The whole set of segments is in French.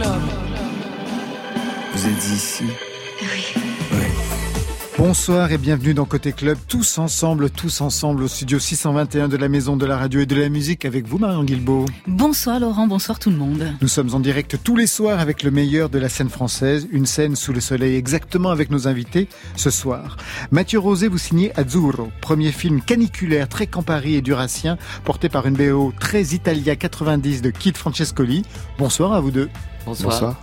club. Vous êtes ici Oui. Bonsoir et bienvenue dans Côté Club, tous ensemble, tous ensemble au studio 621 de la Maison de la Radio et de la Musique avec vous Marion Guilbeault. Bonsoir Laurent, bonsoir tout le monde. Nous sommes en direct tous les soirs avec le meilleur de la scène française, une scène sous le soleil exactement avec nos invités ce soir. Mathieu Rosé, vous signez Azzurro, premier film caniculaire très campari et durassien porté par une BO très Italia 90 de Kid Francescoli. Bonsoir à vous deux. Bonsoir. bonsoir.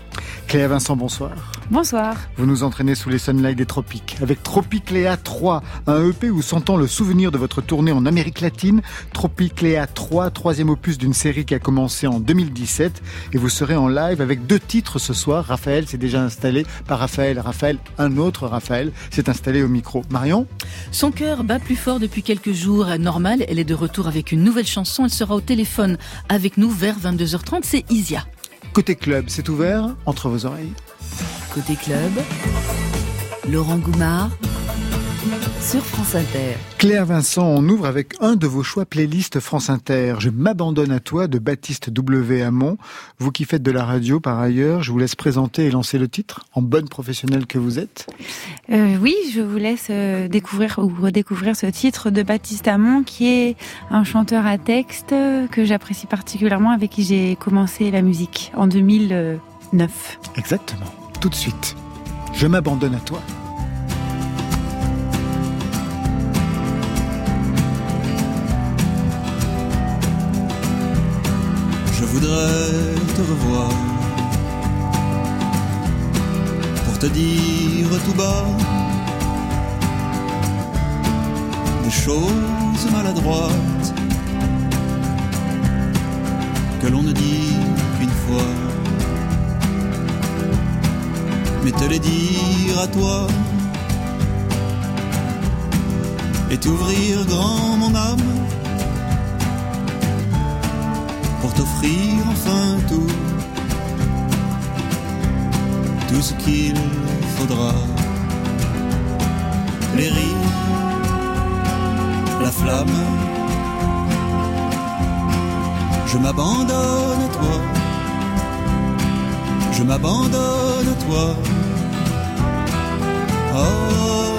Cléa Vincent, bonsoir. Bonsoir. Vous nous entraînez sous les sunlights des tropiques. Avec Tropicléa 3, un EP où s'entend le souvenir de votre tournée en Amérique latine. Tropicléa 3, troisième opus d'une série qui a commencé en 2017. Et vous serez en live avec deux titres ce soir. Raphaël s'est déjà installé. Pas Raphaël, Raphaël, un autre Raphaël s'est installé au micro. Marion? Son cœur bat plus fort depuis quelques jours. Normal, elle est de retour avec une nouvelle chanson. Elle sera au téléphone avec nous vers 22h30. C'est Isia. Côté club, c'est ouvert entre vos oreilles. Côté club, Laurent Goumard sur France Inter. Claire Vincent, on ouvre avec un de vos choix playlist France Inter. Je m'abandonne à toi de Baptiste W. Hamon. Vous qui faites de la radio par ailleurs, je vous laisse présenter et lancer le titre en bonne professionnelle que vous êtes. Euh, oui, je vous laisse euh, découvrir ou redécouvrir ce titre de Baptiste Hamon qui est un chanteur à texte que j'apprécie particulièrement avec qui j'ai commencé la musique en 2009. Exactement. Tout de suite. Je m'abandonne à toi. Voudrais te revoir. Pour te dire tout bas des choses maladroites que l'on ne dit qu'une fois, mais te les dire à toi et t'ouvrir grand mon âme pour t'offrir enfin tout, tout ce qu'il faudra. Les rires, la flamme, je m'abandonne à toi, je m'abandonne à toi. Oh.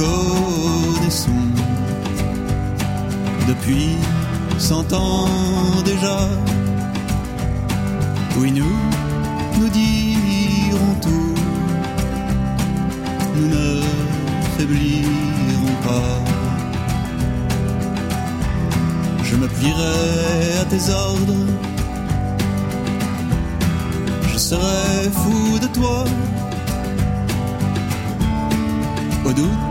Connaissons depuis cent ans déjà. Oui, nous nous dirons tout, nous ne faiblirons pas. Je me plierai à tes ordres, je serai fou de toi au doute,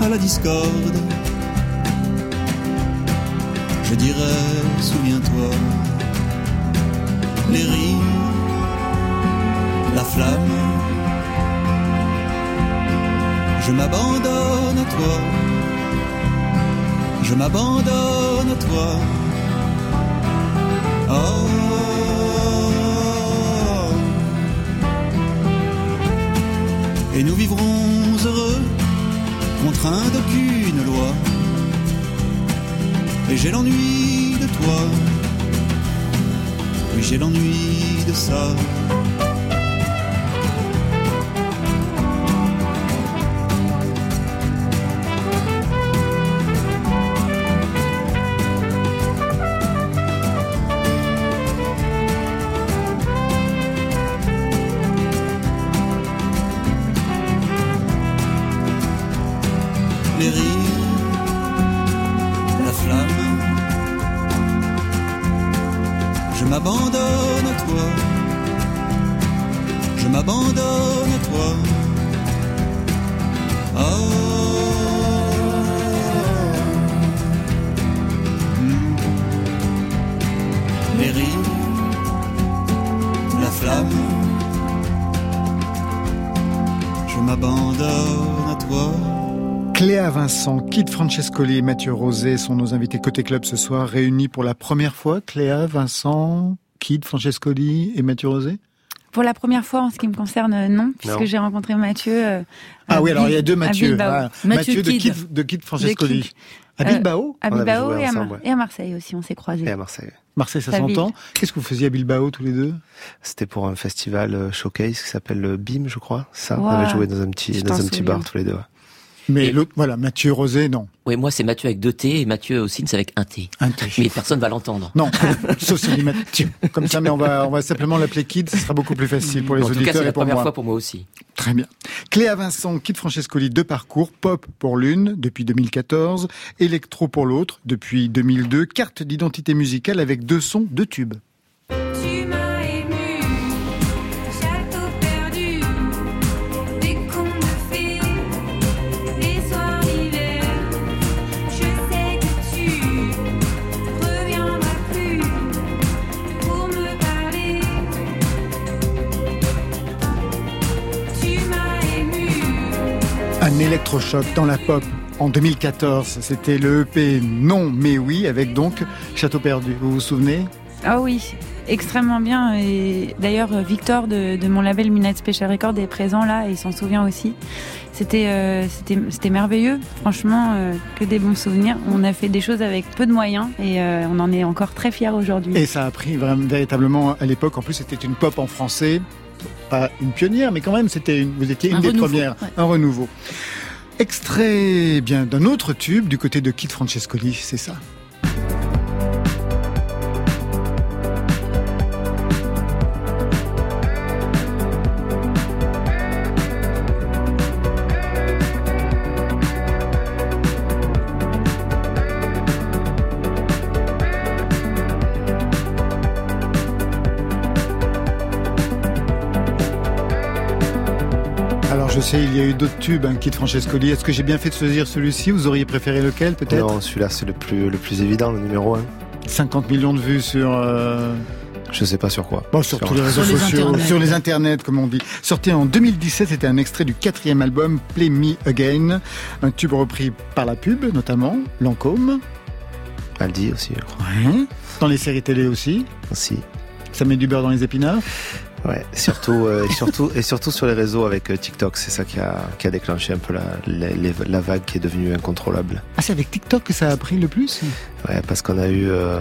à la discorde. Je dirais, souviens-toi, les rires, la flamme. Je m'abandonne à toi, je m'abandonne à toi. Oh. Et nous vivrons heureux contraint d'aucune loi. Et j'ai l'ennui de toi, oui j'ai l'ennui de ça. Vincent, Kid Francescoli et Mathieu Rosé sont nos invités côté club ce soir, réunis pour la première fois. Cléa, Vincent, Kid Francescoli et Mathieu Rosé? Pour la première fois, en ce qui me concerne, non, puisque j'ai rencontré Mathieu. ah oui, alors il y a deux Mathieu. Mathieu, de Kid, de Kid Francescoli. À Bilbao À Bilbao et, à Marseille aussi, on s'est croisés. Et à Marseille. Marseille, ça s'entend. Qu'est-ce que vous faisiez à Bilbao tous les deux? C'était pour un festival showcase qui s'appelle BIM, je crois. Ça, on avait joué dans un petit, dans un petit bar tous les deux. Mais l'autre, voilà, Mathieu Rosé, non. Oui, moi c'est Mathieu avec deux T et Mathieu aussi c'est avec un T. Un T. Mais personne va l'entendre. Non, sauf si Mathieu. Comme ça, mais on va, on va simplement l'appeler Kid, ce sera beaucoup plus facile pour les auditeurs. En tout cas, c'est la première fois pour moi aussi. Très bien. Cléa Vincent, Kid Francescoli, deux parcours, pop pour l'une depuis 2014, électro pour l'autre depuis 2002, carte d'identité musicale avec deux sons, deux tubes. Un électrochoc dans la pop en 2014. C'était le EP Non mais oui avec donc Château perdu. Vous vous souvenez? Ah oui, extrêmement bien. Et d'ailleurs, Victor de, mon label Midnight Special Record est présent là et il s'en souvient aussi. C'était euh, c'était merveilleux. Franchement, euh, que des bons souvenirs. On a fait des choses avec peu de moyens et euh, on en est encore très fiers aujourd'hui. Et ça a pris vraiment véritablement à l'époque. En plus, c'était une pop en français pas une pionnière, mais quand même, c'était vous étiez une des premières, un renouveau. Extrait bien d'un autre tube du côté de Kit Francescoli, c'est ça? Il y a eu d'autres tubes, un hein, Kit Francescoli. Est-ce que j'ai bien fait de choisir celui-ci? Vous auriez préféré lequel, peut-être? Non, celui-là, c'est le plus, le plus évident, le numéro 1. 50 millions de vues sur... Euh... Je sais pas sur quoi. Bon, sur, tous les réseaux sociaux, sur les internets, comme on dit. Sorti en 2017, c'était un extrait du quatrième album Play Me Again, un tube repris par la pub, notamment Lancôme. Aldi aussi, je crois. Dans les séries télé aussi. Aussi. Ça met du beurre dans les épinards. Ouais, surtout, euh, et surtout, et surtout sur les réseaux avec euh, TikTok, c'est ça qui a, qui a déclenché un peu la, la, vague qui est devenue incontrôlable. Ah, c'est avec TikTok que ça a pris le plus Ouais, parce qu'on a eu, euh,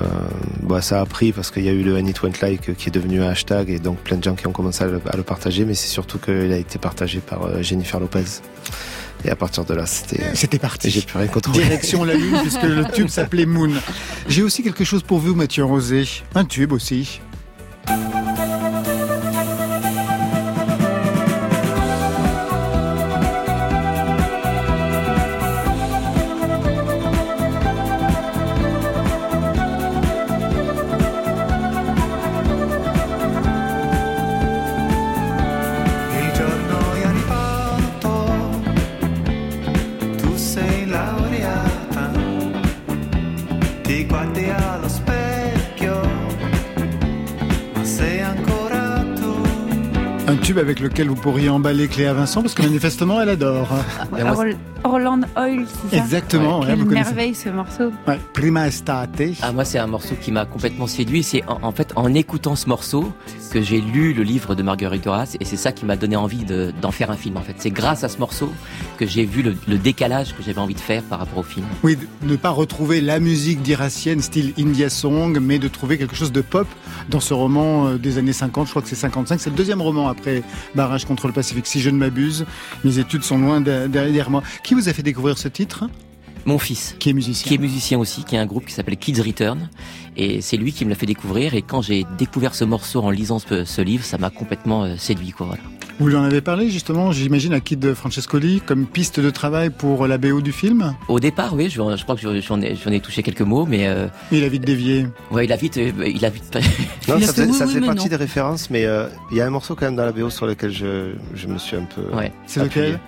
bah, ça a pris parce qu'il y a eu le It Went Like qui est devenu un hashtag et donc plein de gens qui ont commencé à le, à le partager, mais c'est surtout qu'il a été partagé par euh, Jennifer Lopez. Et à partir de là, c'était. C'était parti. J'ai plus rien contrôlé. Direction la Lune, puisque le tube s'appelait Moon. J'ai aussi quelque chose pour vous, Mathieu Rosé. Un tube aussi. Vous pourriez emballer Cléa Vincent parce que manifestement elle adore. Orland Oil, c'est ça Exactement. Quelle merveille ce morceau. Ouais. Prima estate. Ah moi c'est un morceau qui m'a complètement séduit. C'est en, fait en écoutant ce morceau que j'ai lu le livre de Marguerite Duras et c'est ça qui m'a donné envie d'en faire un film en fait. C'est grâce à ce morceau que j'ai vu le, décalage que j'avais envie de faire par rapport au film. Oui, de ne pas retrouver la musique d'Iracienne style India Song, mais de trouver quelque chose de pop dans ce roman euh, des années 50. Je crois que c'est 55. C'est le deuxième roman après Barrage contre le Pacifique. Si je ne m'abuse, mes études sont loin derrière moi. Qui vous a fait découvrir ce titre? Mon fils. Qui est musicien. Qui est musicien aussi, qui a un groupe qui s'appelle Kids Return. Et c'est lui qui me l'a fait découvrir. Et quand j'ai découvert ce morceau en lisant ce, livre, ça m'a complètement euh, séduit, quoi, voilà. Vous lui en avez parlé justement, j'imagine, à Kid Francescoli comme piste de travail pour la BO du film Au départ, oui, je, crois que j'en ai, ai, touché quelques mots, mais... Euh... Il a vite dévié. Ouais, il a vite... Euh, il a vite... non, ça fait, partie des références, mais euh, il y a un morceau quand même dans la BO sur lequel je, je me suis un peu... Ouais. C'est lequel?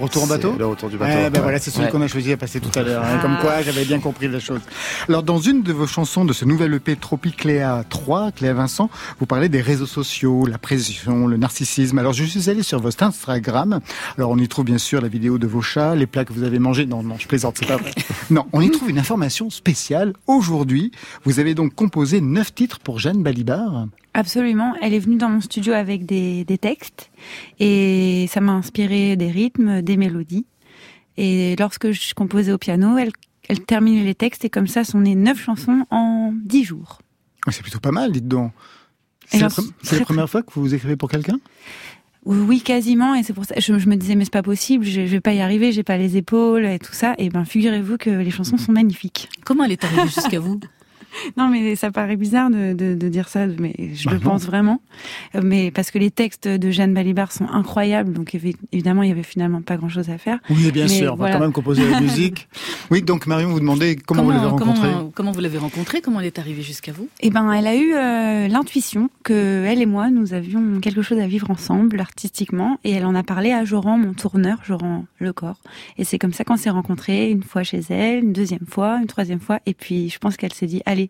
Retour en bateau Le retour du bateau. ben voilà, c'est celui qu'on a choisi à passer tout à l'heure. Hein, comme quoi, j'avais bien compris la chose. Alors, dans une de vos chansons de ce nouvel EP Tropicléa 3, Cléa Vincent, vous parlez des réseaux sociaux, la pression, le narcissisme. Alors, je suis allé sur votre Instagram. Alors, on y trouve bien sûr la vidéo de vos chats, les plats que vous avez mangés. Non, non, je plaisante, c'est pas vrai. Non, on y trouve une information spéciale. Aujourd'hui, vous avez donc composé neuf titres pour Jeanne Balibar. Absolument. Elle est venue dans mon studio avec des, des textes et ça m'a inspiré des rythmes, des mélodies. Et lorsque je composais au piano, elle, elle terminait les textes et comme ça sont nées neuf chansons en dix jours. Ah, c'est plutôt pas mal, dites donc. C'est la, la, première fois que vous écrivez pour quelqu'un? Oui, quasiment. Et c'est pour ça, je, je, me disais, mais c'est pas possible, je, je vais pas y arriver, j'ai pas les épaules et tout ça. Et ben, figurez-vous que les chansons sont magnifiques. Comment elle est arrivée jusqu'à vous? non, mais ça paraît bizarre de, de, de dire ça, mais je le bah pense vraiment. Euh, mais parce que les textes de Jeanne Balibar sont incroyables, donc évidemment, il y avait finalement pas grand-chose à faire. Oui, bien sûr, on va quand même composer la musique. Oui, donc Marion, vous demandez comment, comment vous l'avez rencontrée. Comment, comment, vous l'avez rencontrée Comment elle est arrivée jusqu'à vous? Eh ben, elle a eu euh, l'intuition que elle et moi, nous avions quelque chose à vivre ensemble artistiquement, et elle en a parlé à Joran, mon tourneur, Joran Lecor. Et c'est comme ça qu'on s'est rencontrés, une fois chez elle, une deuxième fois, une troisième fois, et puis je pense qu'elle s'est dit, allez,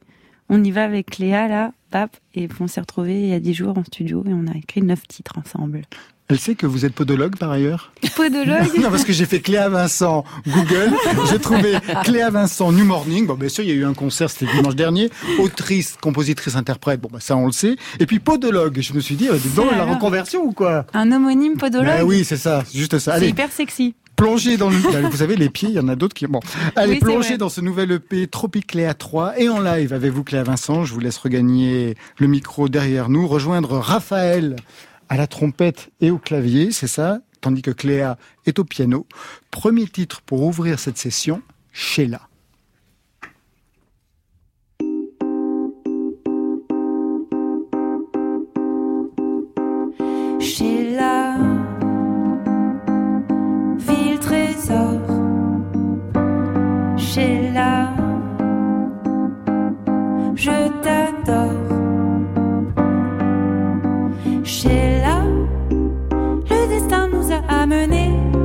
on y va avec Cléa, là, pap, et on s'est retrouvés il y a dix jours en studio et on a écrit neuf titres ensemble. Elle sait que vous êtes podologue par ailleurs Podologue Non, parce que j'ai fait Cléa Vincent Google, j'ai trouvé Cléa Vincent New Morning. Bon, bien sûr, il y a eu un concert, c'était dimanche dernier. Autrice, compositrice, interprète, bon, bah, ça on le sait. Et puis podologue, je me suis dit, dis donc, la reconversion ou quoi Un homonyme podologue ben Oui, c'est ça, juste ça. C'est hyper sexy Plongez dans le... Bah, vous les pieds, il y en a d'autres qui... Bon, allez, oui, dans ce nouvel EP Tropicléa 3 et en live avec vous, Cléa Vincent. Je vous laisse regagner le micro derrière nous, rejoindre Raphaël à la trompette et au clavier, c'est ça? Tandis que Cléa est au piano. Premier titre pour ouvrir cette session, Sheila. Sheila. je t'adore. Sheila, le destin nous a amenés.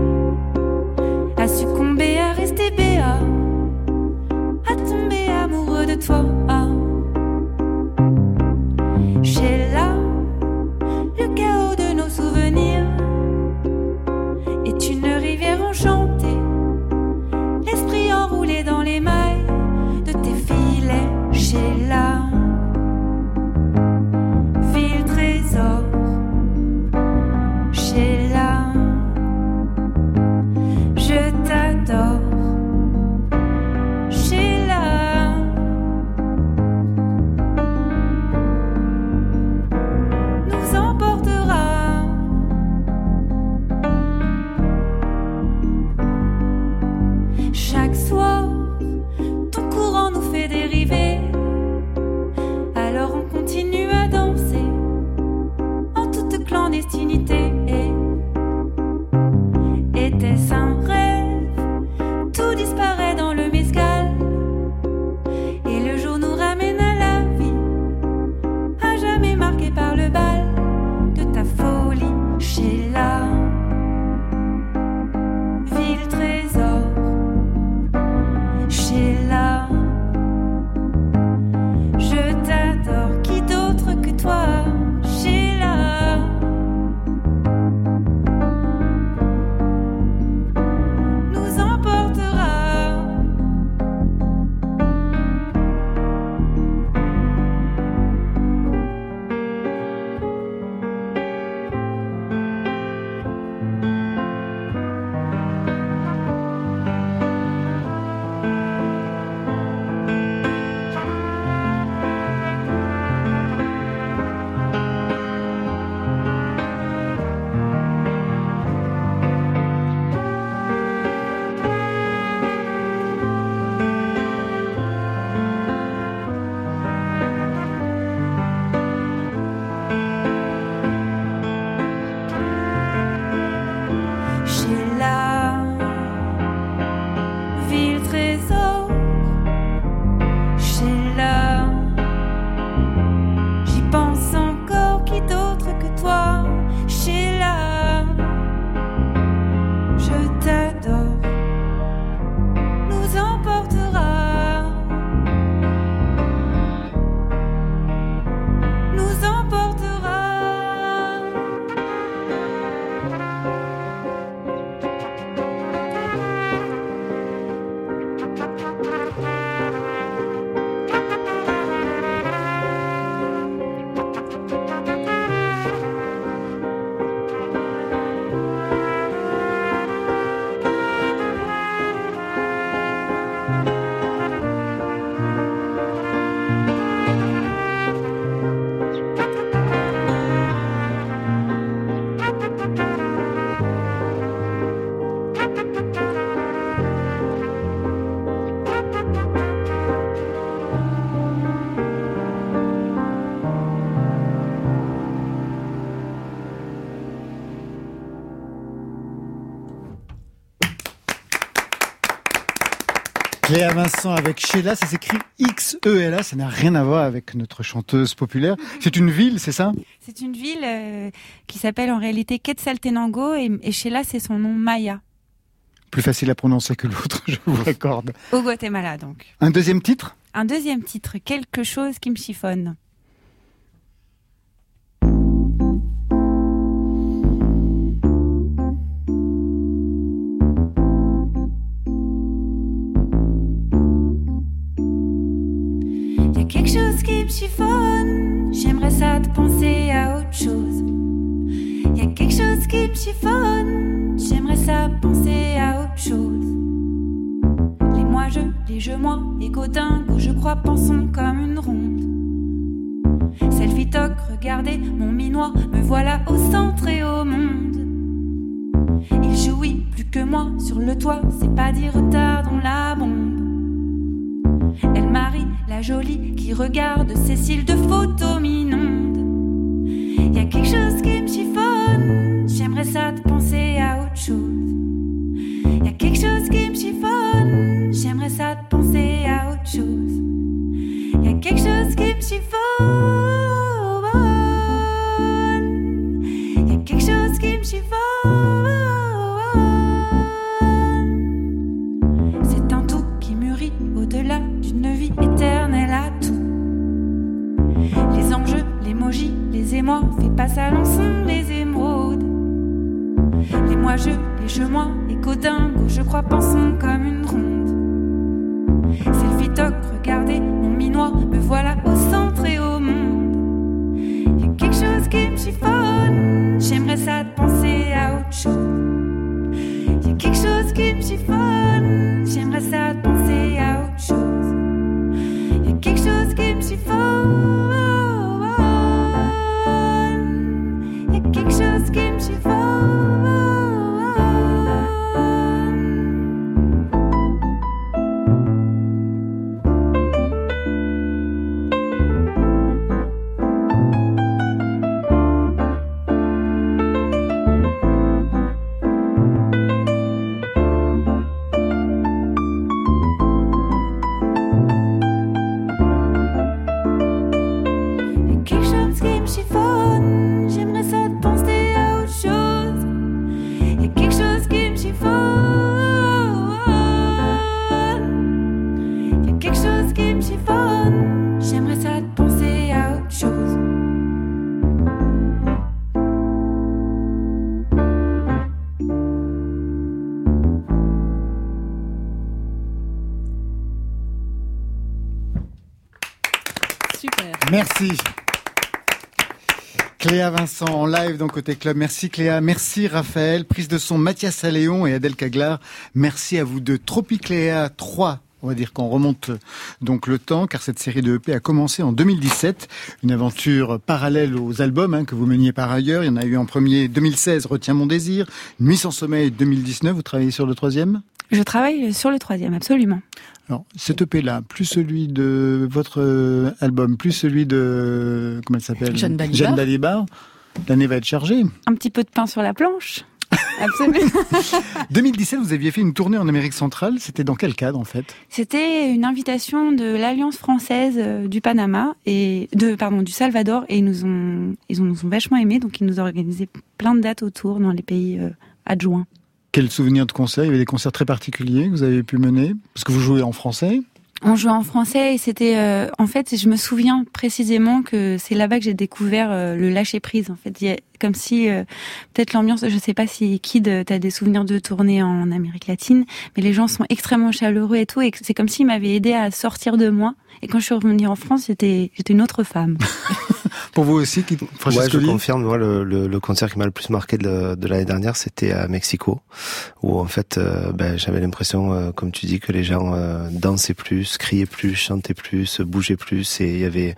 Cléa Vincent avec Sheila, ça s'écrit X-E-L-A, ça n'a rien à voir avec notre chanteuse populaire. C'est une ville, c'est ça? C'est une ville euh, qui s'appelle en réalité Quetzaltenango et, et Sheila c'est son nom Maya. Plus facile à prononcer que l'autre, je vous l'accorde. Au Guatemala donc. Un deuxième titre? Un deuxième titre, quelque chose qui me chiffonne. Chose qui me chiffonne. J'aimerais ça de penser à autre chose. Y a quelque chose qui me chiffonne. J'aimerais ça penser à autre chose. Les moi je, les je moi, égo dingue, je crois pensons comme une ronde. Selfie toc, regardez mon minois, me voilà au centre et au monde. Il jouit plus que moi sur le toit, c'est pas dire retardons la bombe. Elle marie la jolie qui regarde Cécile de photos minondes. Y a quelque chose qui me chiffonne, j'aimerais ça de penser à autre chose. Y a quelque chose qui me chiffonne, j'aimerais ça de penser à autre chose. Y a quelque chose qui me chiffonne, y a quelque chose qui me chiffonne. D'une vie éternelle à tout. Les enjeux, l'émoji, les émois, fait pas ça l'ensemble, les émeraudes. Les moi je, les je moi, écho dingue, je crois pensons comme une live dans Côté Club. Merci Cléa. Merci Raphaël. Prise de son Mathias Alléon et Adèle Caglar. Merci à vous deux. Tropicléa 3. On va dire qu'on remonte donc le temps, car cette série de EP a commencé en 2017, une aventure parallèle aux albums hein, que vous meniez par ailleurs. Il y en a eu en premier 2016, Retiens mon désir, Nuit sans sommeil 2019. Vous travaillez sur le troisième? Je travaille sur le troisième, absolument. Alors, cet EP-là, plus celui de votre euh, album, plus celui de... Comment elle s'appelle? Jeanne Balibar. Jeanne Balibar. L'année va être chargée. Un petit peu de pain sur la planche. Absolument. 2017, vous aviez fait une tournée en Amérique centrale. C'était dans quel cadre, en fait? C'était une invitation de l'Alliance française euh, du Panama et de pardon du Salvador et ils nous ont ils nous ont vachement aimés donc ils nous ont organisé plein de dates autour dans les pays euh, adjoints. Quel souvenir de concert? Il y avait des concerts très particuliers que vous avez pu mener? Parce que vous jouez en français. On jouait en français et c'était euh, en fait je me souviens précisément que c'est là-bas que j'ai découvert euh, le lâcher prise en fait comme si euh, peut-être l'ambiance je sais pas si Kid euh, t'as des souvenirs de tournée en Amérique latine mais les gens sont extrêmement chaleureux et tout et c'est comme s'ils m'avaient aidé à sortir de moi et quand je suis revenue en France j'étais j'étais une autre femme. Pour vous aussi, qui... Ouais, je confirme. Moi, le, le, le concert qui m'a le plus marqué de, de l'année dernière, c'était à Mexico, où en fait, euh, ben, j'avais l'impression, euh, comme tu dis, que les gens euh, dansaient plus, criaient plus, chantaient plus, bougeaient plus, et il y avait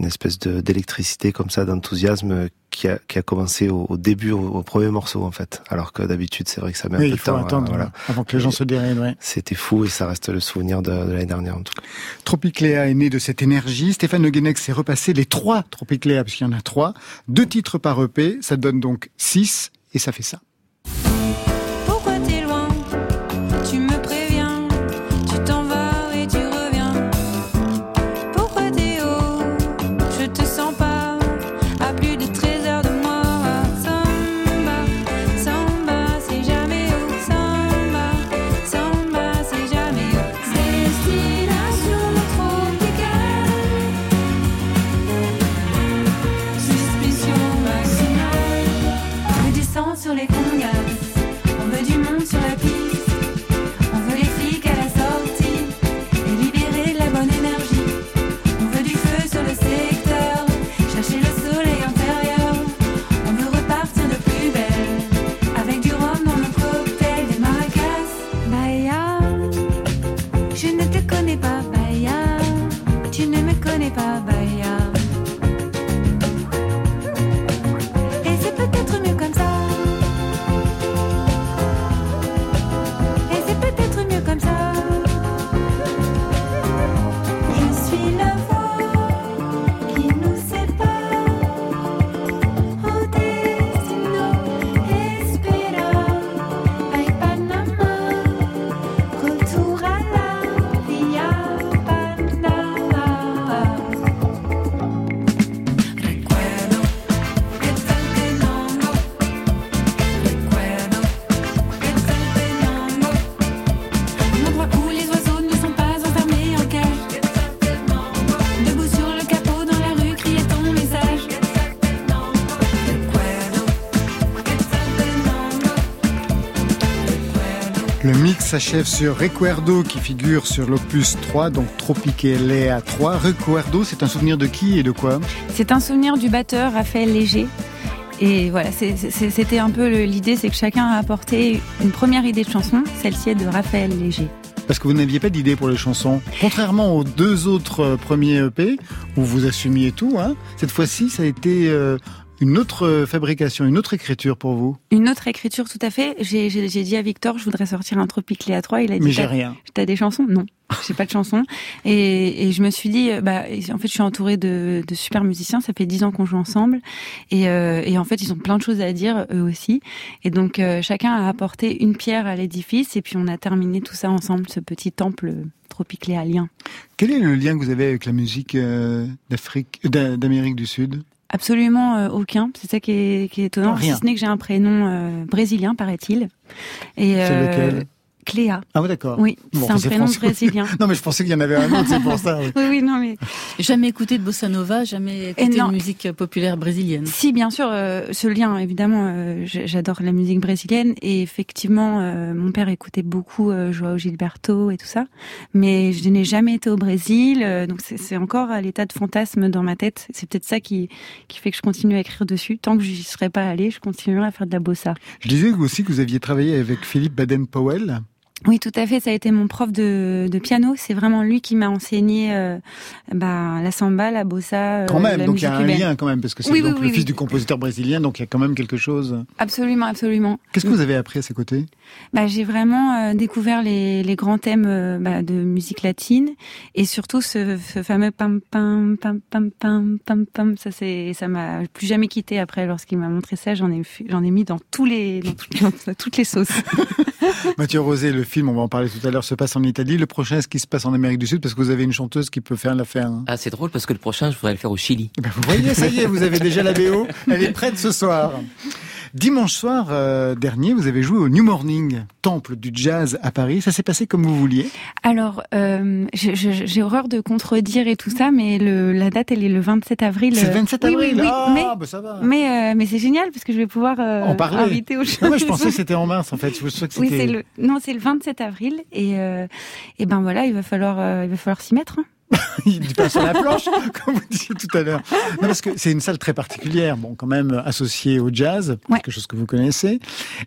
une espèce de d'électricité comme ça, d'enthousiasme qui a, qui a commencé au, au début, au, au premier morceau en fait. Alors que d'habitude, c'est vrai que ça met un peu de temps. attendre voilà. avant que les gens se déraillent. Ouais. C'était fou et ça reste le souvenir de, de l'année dernière en tout cas. Tropicléa est né de cette énergie. Stéphane Le Guenec s'est repassé les trois Tropicléa, parce qu'il y en a trois. Deux titres par EP, ça donne donc six, et ça fait ça. S'achève sur Recuerdo qui figure sur l'opus 3, donc Tropiquelea 3. Recuerdo, c'est un souvenir de qui et de quoi? C'est un souvenir du batteur Raphaël Léger. Et voilà, c'était un peu l'idée, c'est que chacun a apporté une première idée de chanson, celle-ci est de Raphaël Léger. Parce que vous n'aviez pas d'idée pour les chansons. Contrairement aux deux autres euh, premiers EP, où vous assumiez tout, hein, cette fois-ci, ça a été euh, une autre euh, fabrication, une autre écriture pour vous Une autre écriture, tout à fait. J'ai dit à Victor, je voudrais sortir un Tropic Léa 3. Il a dit, mais j'ai rien. T'as des chansons? Non, j'ai pas de chansons. Et, et, je me suis dit, euh, bah, en fait, je suis entourée de, de super musiciens. Ça fait dix ans qu'on joue ensemble, et, euh, et, en fait, ils ont plein de choses à dire eux aussi. Et donc, euh, chacun a apporté une pierre à l'édifice, et puis on a terminé tout ça ensemble, ce petit temple tropicléalien. Quel est le lien que vous avez avec la musique d'Afrique, d'Amérique du Sud? Absolument euh, aucun. C'est ça qui est, qui est étonnant. Si ce n'est que j'ai un prénom euh, brésilien, paraît-il. Et, C'est euh, lequel? Cléa. Ah oui, d'accord. Oui, c'est un prénom brésilien. non, mais je pensais qu'il y en avait un autre, c'est pour ça. Oui. oui, non, mais... Jamais écouté de bossa nova, jamais écouté de musique populaire brésilienne. Si, bien sûr, euh, ce lien, évidemment, euh, j'adore la musique brésilienne et effectivement, euh, mon père écoutait beaucoup Joao Gilberto et tout ça, mais je n'ai jamais été au Brésil, donc c'est encore à l'état de fantasme dans ma tête. C'est peut-être ça qui, qui fait que je continue à écrire dessus. Tant que je n'y serais pas allée, je continuerai à faire de la bossa. Je disais aussi que vous aviez travaillé avec Philippe Baden-Powell. Oui, tout à fait. Ça a été mon prof de, de piano. C'est vraiment lui qui m'a enseigné euh, bah, la samba, la bossa. Euh, quand même, donc il y a un lien quand même, parce que c'est donc le fils du compositeur brésilien, donc il y a quand même quelque chose. Absolument, absolument. Qu'est-ce que vous avez appris à ses côtés? Bah, J'ai vraiment euh, découvert les, les, grands thèmes bah, de musique latine et surtout ce, ce, fameux pam pam pam pam pam pam pam. Ça c'est, ça m'a plus jamais quitté après. Lorsqu'il m'a montré ça, j'en ai j'en ai mis dans tous les dans, dans toutes les sauces. Mathieu Rosé, le film, on va en parler tout à l'heure, se passe en Italie. Le prochain, est-ce qu'il se passe en Amérique du Sud? Parce que vous avez une chanteuse qui peut faire l'affaire. Hein. Ah, c'est drôle parce que le prochain, je voudrais le faire au Chili. Eh ben, vous voyez, ça y est, vous avez déjà la BO. Elle est prête ce soir. Dimanche soir euh, dernier, vous avez joué au New Morning, temple du jazz à Paris. Ça s'est passé comme vous vouliez Alors, euh, j'ai horreur de contredire et tout ça, mais le, la date, elle est le 27 avril. C'est le 27 avril oui, oui, ah, mais, bah ça va. Mais, euh, mais c'est génial parce que je vais pouvoir euh, en parler. inviter aux choses. Moi, je pensais que c'était en mars, en fait. Je que oui, le, non, c'est le 27 avril. Et, euh, et ben voilà, il va falloir, il va falloir s'y mettre. Hein. il passe sur la planche, comme vous disiez tout à l'heure. Non, parce que c'est une salle très particulière, bon, quand même associée au jazz, quelque chose que vous connaissez.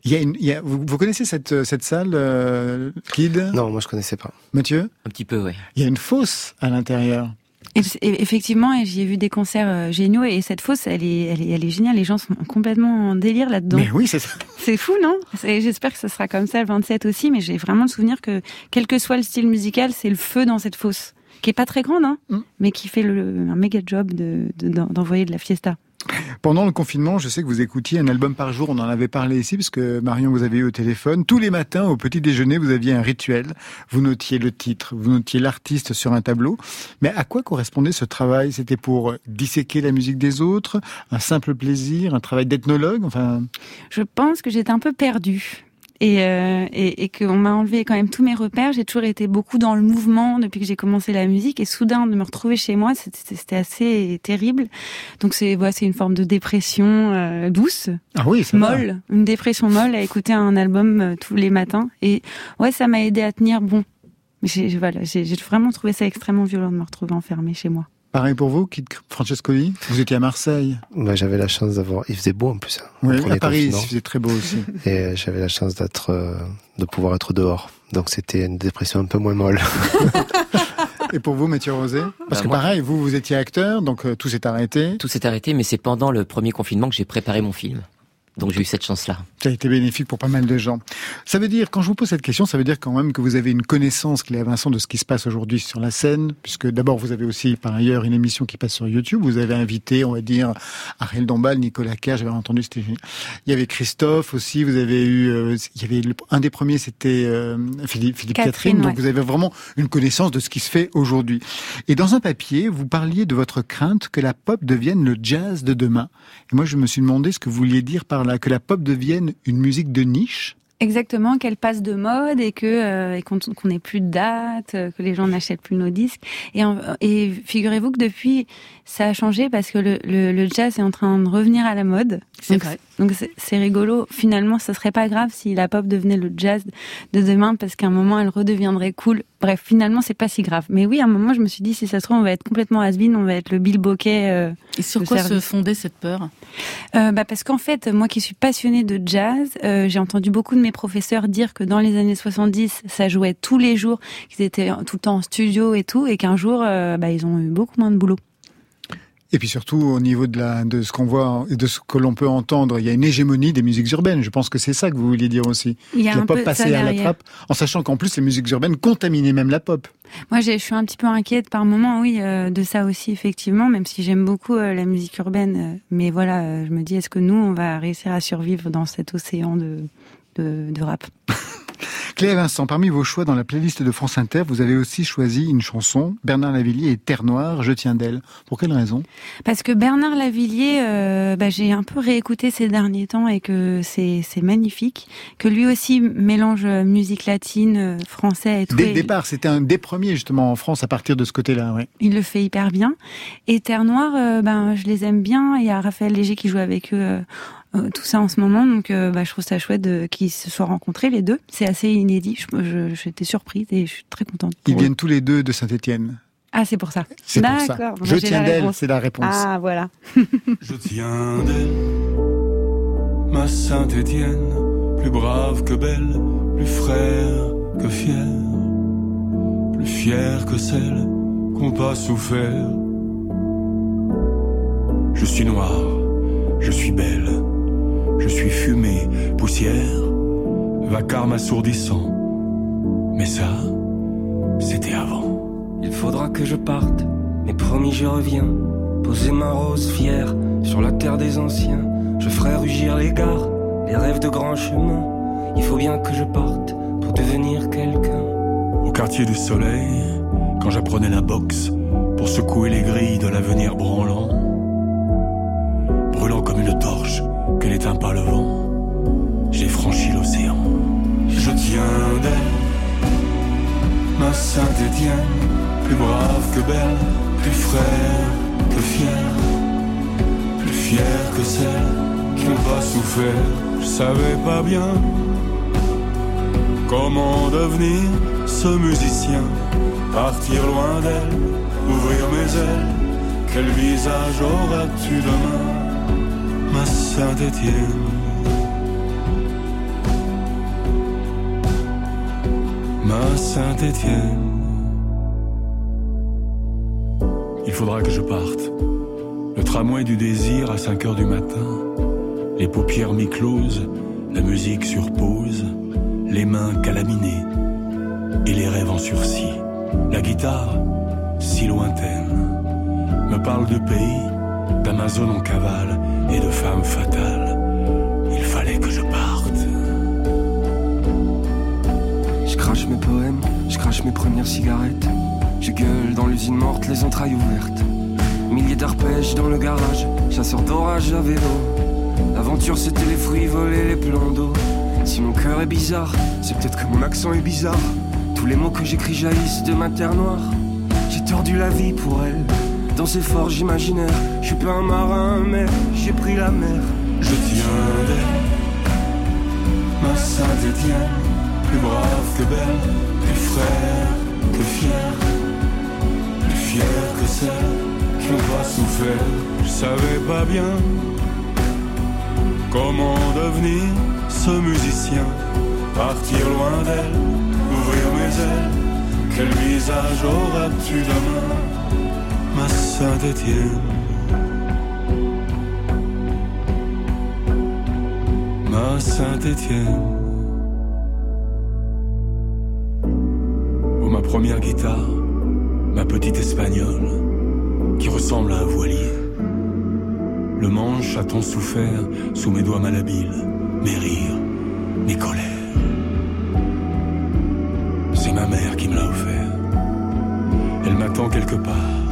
Il y a une, il y a, vous, vous, connaissez cette, cette salle, euh, Kid? Non, moi je connaissais pas. Mathieu? Un petit peu, oui. Il y a une fosse à l'intérieur. Effectivement, et j'y ai vu des concerts euh, géniaux et cette fosse, elle est, elle est, elle est géniale. Les gens sont complètement en délire là-dedans. Mais oui, c'est ça. C'est fou, non? J'espère que ce sera comme ça le 27 aussi, mais j'ai vraiment le souvenir que, quel que soit le style musical, c'est le feu dans cette fosse qui est pas très grande, hein, mm. mais qui fait le, un méga job d'envoyer de, de la fiesta. Pendant le confinement, je sais que vous écoutiez un album par jour. On en avait parlé ici, parce que Marion, vous avez eu au téléphone. Tous les matins, au petit déjeuner, vous aviez un rituel. Vous notiez le titre, vous notiez l'artiste sur un tableau. Mais à quoi correspondait ce travail? C'était pour disséquer la musique des autres, un simple plaisir, un travail d'ethnologue. Enfin, je pense que j'étais un peu perdue et, euh, et, et qu'on m'a enlevé quand même tous mes repères. J'ai toujours été beaucoup dans le mouvement depuis que j'ai commencé la musique et soudain de me retrouver chez moi, c'était assez terrible. Donc c'est voilà, c'est une forme de dépression euh, douce, ah oui, molle, une dépression molle à écouter un album euh, tous les matins. Et ouais, ça m'a aidé à tenir bon. J'ai voilà, j'ai vraiment trouvé ça extrêmement violent de me retrouver enfermée chez moi. Pareil pour vous, Kit Francescoli? Vous étiez à Marseille bah, J'avais la chance d'avoir... Il faisait beau en plus. Hein, oui, à Paris, il faisait très beau aussi. Et euh, j'avais la chance d'être, euh, de pouvoir être dehors. Donc c'était une dépression un peu moins molle. Et pour vous, Mathieu Rosé? Parce bah, que pareil, vous, vous étiez acteur, donc euh, tout s'est arrêté. Tout s'est arrêté, mais c'est pendant le premier confinement que j'ai préparé mon film. Donc j'ai eu cette chance-là. Ça a été bénéfique pour pas mal de gens. Ça veut dire, quand je vous pose cette question, ça veut dire quand même que vous avez une connaissance, Cléa Vincent, de ce qui se passe aujourd'hui sur la scène, puisque d'abord vous avez aussi par ailleurs une émission qui passe sur YouTube. Vous avez invité, on va dire, Ariel Dombal, Nicolas Kerr, j'avais entendu, c'était il y avait Christophe aussi. Vous avez eu, euh, il y avait un des premiers, c'était euh, Philippe, Philippe, Catherine. Donc vous avez vraiment une connaissance de ce qui se fait aujourd'hui. Et dans un papier, vous parliez de votre crainte que la pop devienne le jazz de demain. Et moi, je me suis demandé ce que vous vouliez dire par que la pop devienne une musique de niche Exactement, qu'elle passe de mode et que euh, qu'on n'ait plus de date, que les gens n'achètent plus nos disques. Et figurez-vous que depuis ça a changé parce que le, le, jazz est en train de revenir à la mode. C'est vrai. Donc c'est rigolo. Finalement, ça serait pas grave si la pop devenait le jazz de demain parce qu'à un moment elle redeviendrait cool. Bref, finalement c'est pas si grave. Mais oui, à un moment je me suis dit si ça se trouve on va être complètement has on va être le Bill Bokeh. Euh, Et sur quoi se fondait cette peur? Euh, bah parce qu'en fait, moi qui suis passionnée de jazz, euh, j'ai entendu beaucoup de mes professeurs dire que dans les années 70, ça jouait tous les jours, qu'ils étaient tout le temps en studio et tout, et qu'un jour, bah, ils ont eu beaucoup moins de boulot. Et puis surtout au niveau de, la, de ce qu'on voit et de ce que l'on peut entendre, il y a une hégémonie des musiques urbaines. Je pense que c'est ça que vous vouliez dire aussi. Il y a un pop peu passé à la trappe, en sachant qu'en plus les musiques urbaines contaminaient même la pop. Moi, je suis un petit peu inquiète par moment, oui, euh, de ça aussi effectivement, même si j'aime beaucoup euh, la musique urbaine. Euh, mais voilà, je me dis, est-ce que nous, on va réussir à survivre dans cet océan de, de, de rap? Cléa Vincent, parmi vos choix dans la playlist de France Inter, vous avez aussi choisi une chanson, Bernard Lavillier et Terre Noire, Je tiens d'elle. Pour quelle raison? Parce que Bernard Lavillier, euh, bah, j'ai un peu réécouté ces derniers temps et que c'est magnifique, que lui aussi mélange musique latine, euh, français et tout. Dès le départ, c'était un des premiers justement en France à partir de ce côté-là. Ouais. Il le fait hyper bien. Et Terre Noire, euh, ben je les aime bien. Il y a Raphaël Léger qui joue avec eux euh, tout ça en ce moment. Donc, euh, bah, je trouve ça chouette qu'ils se soient rencontrés les deux. C'est assez inédit. J'étais surprise et je suis très contente. Ils viennent tous les deux de Saint-Étienne. Ah, c'est pour ça. C'est pour ça. Je tiens d'elle, c'est la réponse. Ah, voilà. je tiens d'elle, ma Saint-Étienne, plus brave que belle, plus frère que fière, plus fière que celle qu'on pas souffert. Je suis noir, je suis belle je suis fumée, poussière, vacarme assourdissant. Mais ça, c'était avant. Il faudra que je parte, mais promis je reviens. Poser ma rose fière sur la terre des anciens. Je ferai rugir les gares, les rêves de grands chemins. Il faut bien que je parte pour devenir quelqu'un. Au quartier du soleil, quand j'apprenais la boxe pour secouer les grilles de l'avenir branlant, brûlant comme une torche que n'éteint pas le vent. J'ai franchi l'océan. Je tiens d'elle, ma Saint-Étienne, plus brave que belle, plus frère que fière, plus fière que celle qui n'a pas souffert. Je savais pas bien comment devenir ce musicien, partir loin d'elle, ouvrir mes ailes. Quel visage auras-tu demain? Saint-Étienne. Ma Saint-Étienne. Il faudra que je parte. Le tramway du désir à 5 heures du matin. Les paupières mi-closes, la musique sur pause, les mains calaminées et les rêves en sursis. La guitare, si lointaine, me parle de pays, d'Amazon en cavale de femmes fatales. Il fallait que je parte. Je crache mes poèmes, je crache mes premières cigarettes. Je gueule dans l'usine morte, les entrailles ouvertes. Milliers d'arpèges dans le garage, chasseur d'orage à vélo. L'aventure c'était les fruits volés, les plans d'eau. Si mon cœur est bizarre, c'est peut-être que mon accent est bizarre. Tous les mots que j'écris jaillissent de ma terre noire. J'ai tordu la vie pour elle dans ces forges imaginaires. Je suis pas un marin, mais j'ai pris la mer. Je tiens d'elle, ma Saint-Étienne, plus brave que belle, plus frère que fier, plus fier que celle qui n'a pas souffert. Je savais pas bien comment devenir ce musicien, partir loin d'elle, ouvrir mes ailes. Quel visage auras-tu demain? ma Saint-Étienne. Ma Saint-Étienne. Oh, ma première guitare, ma petite espagnole, qui ressemble à un voilier. Le manche a tant souffert sous mes doigts malhabiles, mes rires, mes colères? C'est ma mère qui me l'a offert. Elle m'attend quelque part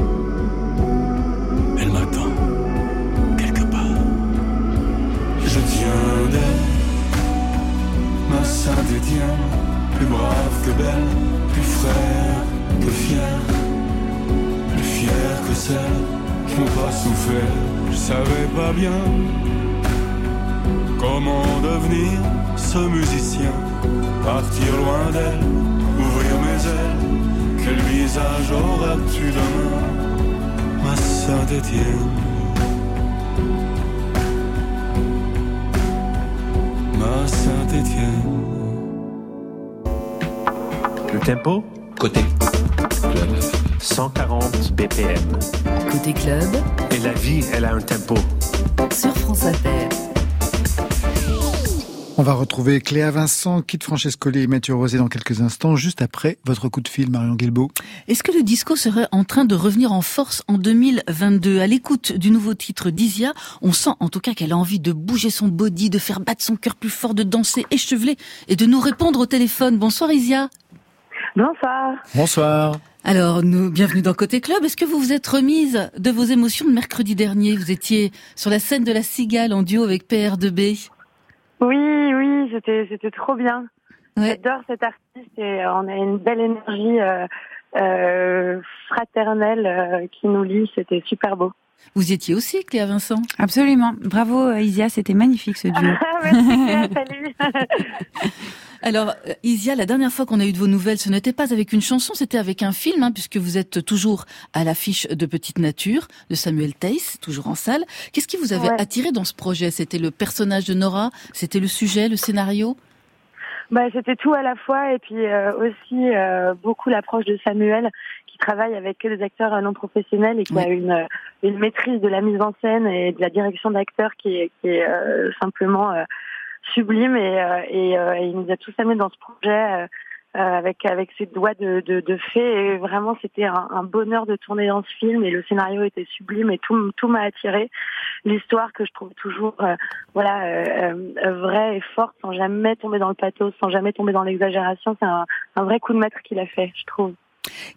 ma Saint-Étienne, plus brave que belle, plus frère que fier, plus fier que celle je n'ai pas souffert, je savais pas bien comment devenir ce musicien, partir loin d'elle, ouvrir mes ailes. Quel visage auras-tu demain, ma Saint-Étienne? Saint-Étienne. Le tempo? Côté club. 140 BPM. Côté club, Et la vie, elle a un tempo. sur France Inter. On va retrouver Cléa Vincent, Kit Francescoli et Mathieu Rosé dans quelques instants, juste après votre coup de fil, Marion Guilbeault. Est-ce que le disco serait en train de revenir en force en 2022 À l'écoute du nouveau titre d'Isia, on sent en tout cas qu'elle a envie de bouger son body, de faire battre son cœur plus fort, de danser échevelé et de nous répondre au téléphone. Bonsoir Isia. Bonsoir. Bonsoir. Alors, nous, bienvenue dans Côté Club. Est-ce que vous vous êtes remise de vos émotions de mercredi dernier? Vous étiez sur la scène de la Cigale en duo avec PR2B. Oui, oui, c'était c'était trop bien. Ouais. J'adore cet artiste et euh, on a une belle énergie euh, euh, fraternelle euh, qui nous lie. C'était super beau. Vous y étiez aussi, Cléa Vincent Absolument. Bravo Isia, c'était magnifique ce duo. Merci Claire, salut. Alors, euh, Isia, la dernière fois qu'on a eu de vos nouvelles, ce n'était pas avec une chanson, c'était avec un film, hein, puisque vous êtes toujours à l'affiche de Petite Nature, de Samuel Teiss, toujours en salle. Qu'est-ce qui vous avait Ouais. attiré dans ce projet? C'était le personnage de Nora? C'était le sujet, le scénario? Bah, c'était tout à la fois et puis euh, aussi euh, beaucoup l'approche de Samuel qui travaille avec que des acteurs non professionnels et qui Ouais. a une, une maîtrise de la mise en scène et de la direction d'acteurs qui est, qui est euh, simplement sublime et, euh, euh, et il nous a tous amenés dans ce projet euh, avec avec ses doigts de, de, de fée et vraiment c'était un, un bonheur de tourner dans ce film et le scénario était sublime et tout tout m'a attiré l'histoire que je trouve toujours euh, voilà euh, euh, vraie et forte sans jamais tomber dans le pathos sans jamais tomber dans l'exagération c'est un, un vrai coup de maître qu'il a fait je trouve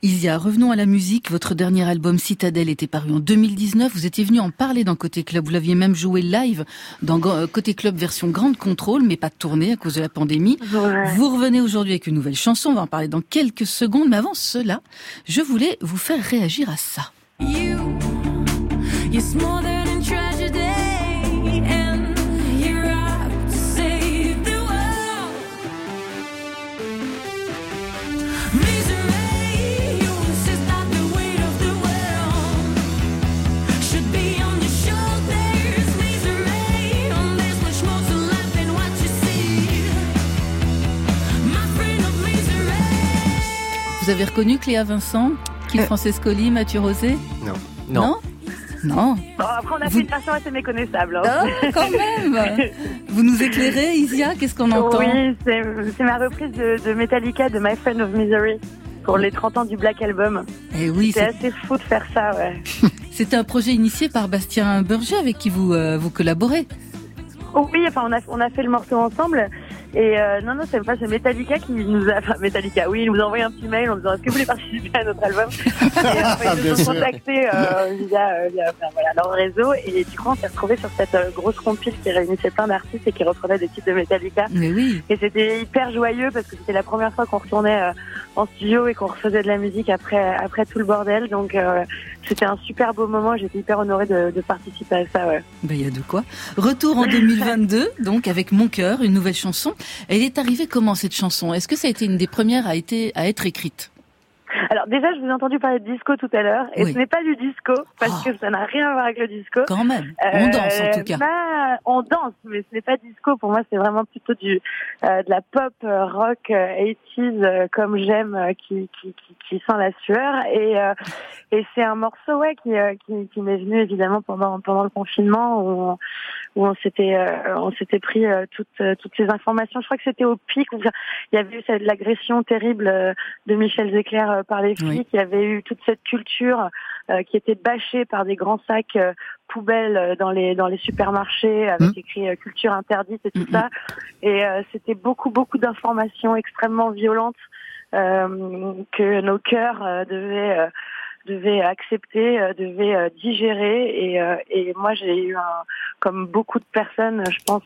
Isia, revenons à la musique. Votre dernier album Citadelle était paru en 2019. Vous étiez venu en parler dans Côté Club. Vous l'aviez même joué live dans euh, Côté Club version Grande Contrôle, mais pas de tournée à cause de la pandémie. Ouais. Vous revenez aujourd'hui avec une nouvelle chanson. On va en parler dans quelques secondes. Mais avant cela, je voulais vous faire réagir à ça. You, Vous avez reconnu Cléa Vincent, Kid Euh. Francescoli, Mathieu Rosé Non. Non. Non Bon, après on a Vous- fait une version assez méconnaissable hein. Quand même Vous nous éclairez, Isia Qu'est-ce qu'on entend Oui, c'est ma reprise de, de Metallica de My Friend of Misery pour les 30 ans du Black Album. Eh oui, C'est c'est- assez fou de faire ça, ouais. c'était un projet initié par Bastien Berger avec qui vous, euh, vous collaborez. Oh oui, enfin on a on a fait le morceau ensemble. Et euh, non, non, c'est pas c'est Metallica qui nous a, enfin Metallica, oui, ils nous ont envoyé un petit mail en disant est-ce que vous voulez participer à notre album Et enfin, ils nous ont sûr. contactés euh, via, euh, via enfin, voilà, leur réseau et du coup on s'est retrouvés sur cette euh, grosse compile qui réunissait plein d'artistes et qui reprenait des titres de Metallica. Mais oui Et c'était hyper joyeux parce que c'était la première fois qu'on retournait euh, en studio et qu'on refaisait de la musique après après tout le bordel. Donc euh, c'était un super beau moment. J'étais hyper honorée de, de participer à ça. Ouais. Ben, il y a de quoi. Retour en 2022, donc avec Mon cœur, une nouvelle chanson. Elle est arrivée comment cette chanson? Est-ce que ça a été une des premières à, été, à être écrite? Alors déjà, je vous ai entendu parler de disco tout à l'heure et Oui. ce n'est pas du disco parce Oh. que ça n'a rien à voir avec le disco. Quand même. On danse en Euh, tout cas. bah, on danse, mais ce n'est pas disco. Pour moi, c'est vraiment plutôt du euh, de la pop euh, rock euh, 80s euh, comme j'aime, euh, qui, qui, qui, qui sent la sueur. Et, euh, et c'est un morceau ouais qui, euh, qui, qui m'est venu évidemment pendant pendant le confinement où on, où on s'était euh, on s'était pris euh, toutes euh, toutes ces informations. Je crois que c'était au pic où il y avait eu cette l'agression terrible euh, de Michel euh, par les flics. Il y avait eu toute cette culture euh, qui était bâchée par des grands sacs euh, poubelles dans les dans les supermarchés avec écrit euh, culture interdite et tout ça. Et euh, c'était beaucoup beaucoup d'informations extrêmement violentes euh, que nos cœurs euh, devaient euh, devait accepter, euh, devait euh, digérer. Et, euh, et moi, j'ai eu un, comme beaucoup de personnes, je pense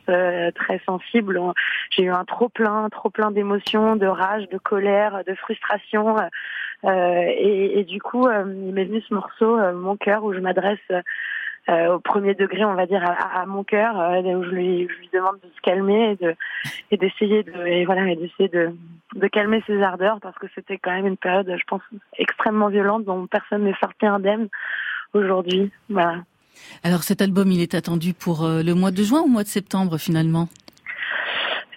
très sensibles, on- j'ai eu un trop plein, trop plein d'émotions, de rage, de colère, de frustration. Euh, et, et du coup, il m'est venu ce morceau, Mon cœur, où je m'adresse euh, au premier degré, on va dire, à, à mon cœur, euh, où je lui, je lui demande de se calmer et de et d'essayer de et voilà et d'essayer de de calmer ses ardeurs parce que c'était quand même une période, je pense, extrêmement violente dont personne n'est sorti indemne aujourd'hui. Voilà. Alors cet album, il est attendu pour euh, le mois de juin ou le mois de septembre finalement?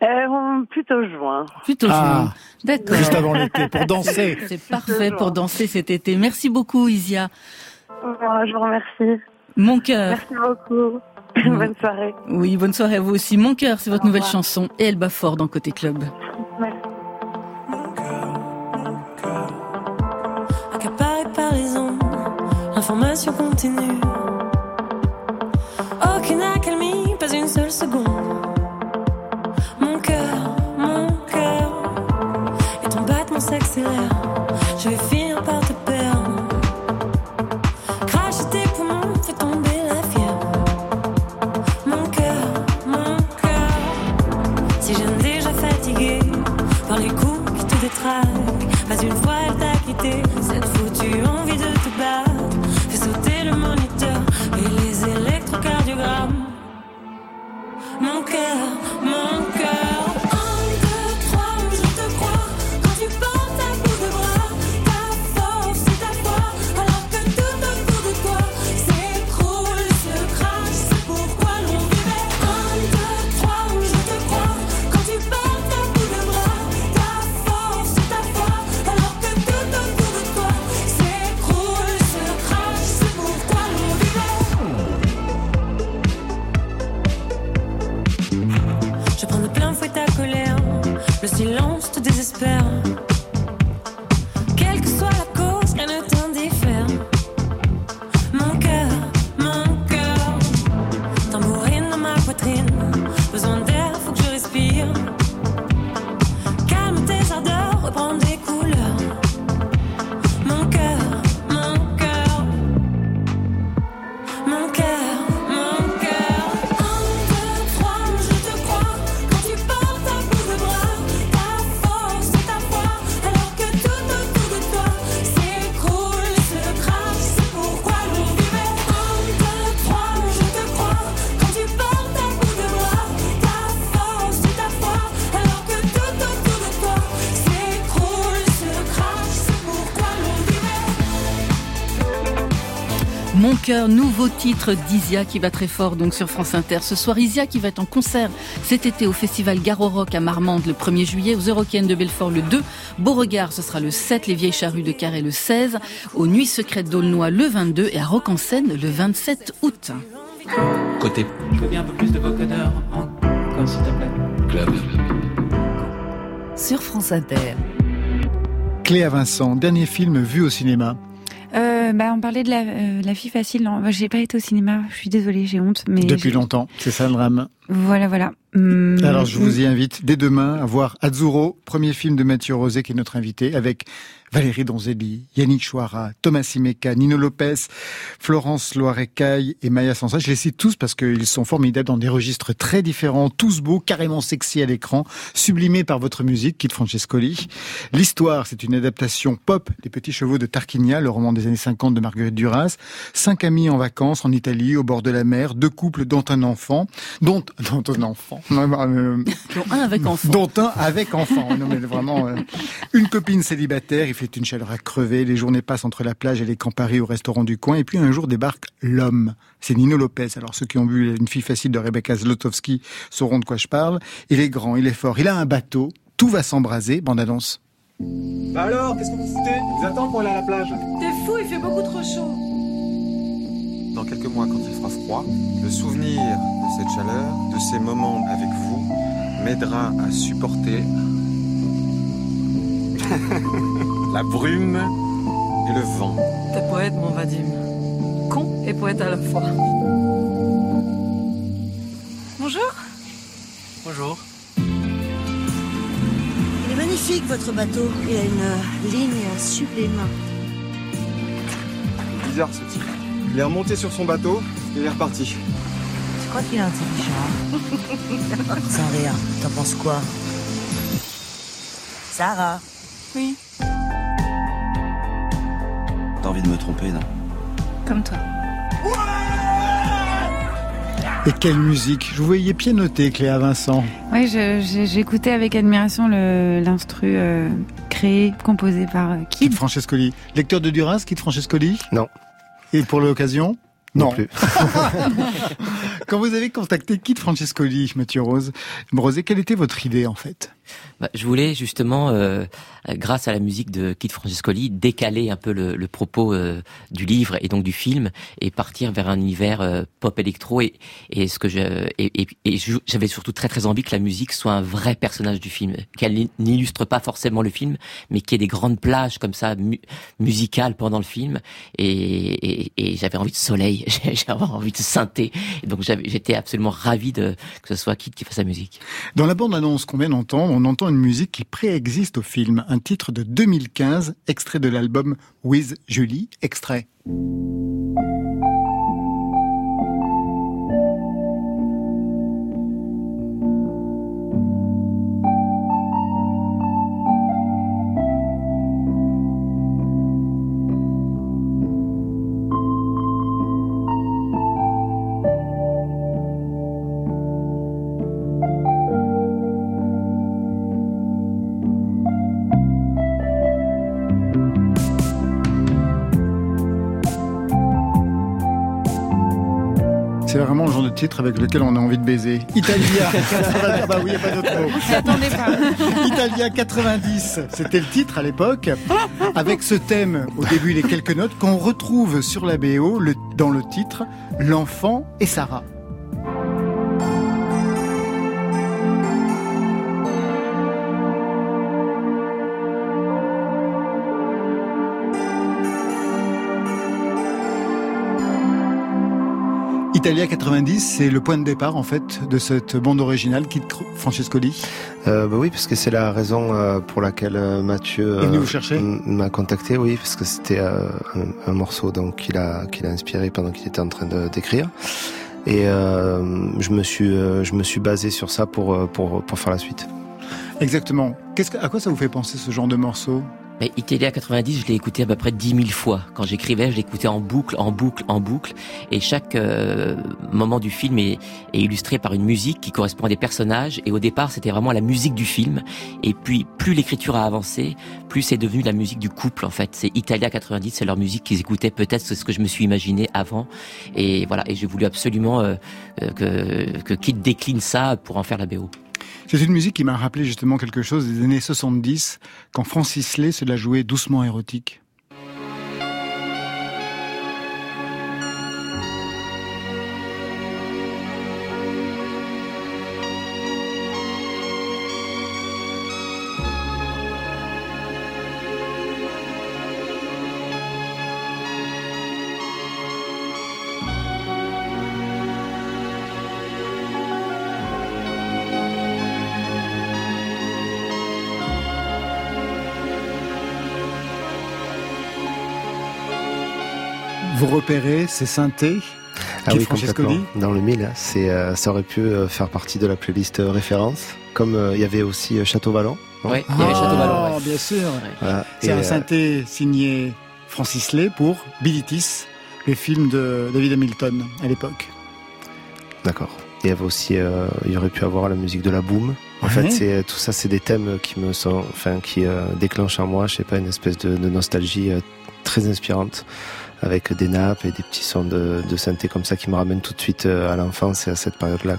Euh, plutôt juin. Plutôt Ah, juin. D'accord. juste avant l'été, pour danser. C'est parfait pour danser cet été. Merci beaucoup Isia. Je vous remercie. Mon cœur. Merci beaucoup. Bonne soirée. Oui, bonne soirée à vous aussi. Mon cœur, c'est votre nouvelle chanson et elle bat fort dans Côté Club. Merci. accaparé par les ondes, information continue. Aucune accalmie, pas une seule seconde. Mon cœur, mon cœur, et ton battement s'accélère. Pas une fois elle t'a quitté. Cette foutue envie de te battre fait sauter le moniteur et les électrocardiogrammes. Mon cœur, mon cœur. Silence cœur, nouveau titre d'Isia qui va très fort donc sur France Inter. Ce soir, Isia qui va être en concert cet été au festival Garo Rock à Marmande le 1er juillet, aux Eurocaines de Belfort le 2, Beauregard ce sera le 7, les Vieilles Charrues de Carré le 16, aux Nuits Secrètes d'Aulnoy le 22 et à Rock en Seine le 27 août. Côté Je veux bien un peu plus de vocodeur encore, s'il te plaît. club. Sur France Inter. Cléa Vincent, dernier film vu au cinéma. Euh, bah, on parlait de la, euh, la fille facile. Non, Moi, j'ai pas été au cinéma. Je suis désolée, j'ai honte. Mais Depuis longtemps, c'est ça le drame. Voilà, voilà. Hum, Alors je vous y invite dès demain à voir Azzurro, premier film de Mathieu Rosé qui est notre invité, avec Valérie Donzelli, Yannick Chouara, Thomas Simeka, Nino Lopez, Florence Loirecaille et Maya Sansa. Je les cite tous parce qu'ils sont formidables dans des registres très différents, tous beaux, carrément sexy à l'écran, sublimés par votre musique, Kit Francescoli. L'histoire, c'est une adaptation pop des Petits Chevaux de Tarquinia, le roman des années 50 de Marguerite Duras. Cinq amis en vacances en Italie, au bord de la mer, deux couples dont un enfant, dont, dont un enfant. Non, euh, Dont un avec enfant. dont un avec enfant. Non mais vraiment, euh, une copine célibataire, il fait une chaleur à crever, les journées passent entre la plage et les camps Paris au restaurant du coin, et puis un jour débarque l'homme. C'est Nino Lopez. Alors ceux qui ont vu Une fille facile de Rebecca Zlotowski sauront de quoi je parle. Il est grand, il est fort, il a un bateau, tout va s'embraser. Bande annonce. Bah alors, qu'est-ce que vous foutez? Je vous attends pour aller à la plage? T'es fou, il fait beaucoup trop chaud. Dans quelques mois, quand il fera froid, le souvenir de cette chaleur, de ces moments avec vous, m'aidera à supporter la brume et le vent. T'es poète, mon Vadim. Con et poète à la fois. Bonjour. Bonjour. Il est magnifique votre bateau. Il a une ligne sublime. bizarre ce type. Il est remonté sur son bateau et il est reparti. Je crois qu'il est intelligent. Sans rien. T'en penses quoi? Sarah Oui. T'as envie de me tromper, non? Comme toi. Et quelle musique Je vous voyais pianoter, Cléa Vincent. Oui, j'écoutais avec admiration l'instru euh, créé, composé par euh, Kid. Kid Francescoli. Lecteur de Duras, Kid Francescoli? Non. Et pour l'occasion Non plus. Quand vous avez contacté Kid Francescoli, Mathieu Rose, Brosé, quelle était votre idée en fait? Bah, je voulais justement, euh, grâce à la musique de Kid Francescoli, décaler un peu le, le propos euh, du livre et donc du film et partir vers un univers euh, pop électro et, et ce que je et, et- et j'avais surtout très très envie que la musique soit un vrai personnage du film, qu'elle n'illustre pas forcément le film, mais qu'il y ait des grandes plages comme ça mu- musicales pendant le film et, et, j'avais envie de soleil, j'avais envie de synthé, donc j'étais absolument ravi que ce soit Kid qui fasse la musique. Dans la bande-annonce qu'on vient d'entendre, on entend une musique qui préexiste au film, un titre de 2015, extrait de l'album With Julie, extrait. C'est vraiment le genre de titre avec lequel on a envie de baiser. Italia, 90, bah oui, y a pas d'autre mot. On s'y attendait pas. Italia 90, c'était le titre à l'époque, avec ce thème au début les quelques notes qu'on retrouve sur la BO le- dans le titre L'enfant et Sarah. Italia 90, c'est le point de départ en fait de cette bande originale qui Francescoli. Euh, bah oui, parce que c'est la raison euh, pour laquelle euh, Mathieu m- m'a contacté, oui, parce que c'était euh, un, un morceau donc qu'il a qu'il a inspiré pendant qu'il était en train d'écrire. Et euh, je me suis euh, je me suis basé sur ça pour euh, pour pour faire la suite. Exactement. Qu'est-ce que, à quoi ça vous fait penser ce genre de morceau? Mais Italia 90, je l'ai écouté à peu près 10 000 fois. Quand j'écrivais, je l'écoutais en boucle, en boucle, en boucle. Et chaque euh, moment du film est, est illustré par une musique qui correspond à des personnages. Et au départ, c'était vraiment la musique du film. Et puis, plus l'écriture a avancé, plus c'est devenu la musique du couple, en fait. C'est Italia 90, c'est leur musique qu'ils écoutaient. Peut-être c'est ce que je me suis imaginé avant. Et voilà. Et j'ai voulu absolument euh, euh, que, que Kid décline ça pour en faire la BO. C'est une musique qui m'a rappelé justement quelque chose des années 70, quand Francis Lay se la jouait doucement érotique. Vous repérez ces synthés Ah oui, complètement. Dans le mille, hein, c'est euh, ça aurait pu euh, faire partie de la playlist euh, référence, comme euh, il y avait aussi euh, Château Vallon. Ouais, il y avait Château Vallon, ouais. bien sûr. Voilà. C'est un euh, synthé signé Francis Lay pour Bilitis, le film de David Hamilton à l'époque. D'accord. Il y avait aussi, euh, il y aurait pu avoir la musique de la boom. En Ouais. fait, c'est tout ça, c'est des thèmes qui me sont, enfin, qui euh, déclenchent en moi, je sais pas, une espèce de, de nostalgie euh, très inspirante, avec des nappes et des petits sons de, de synthé comme ça qui me ramènent tout de suite euh, à l'enfance et à cette période-là.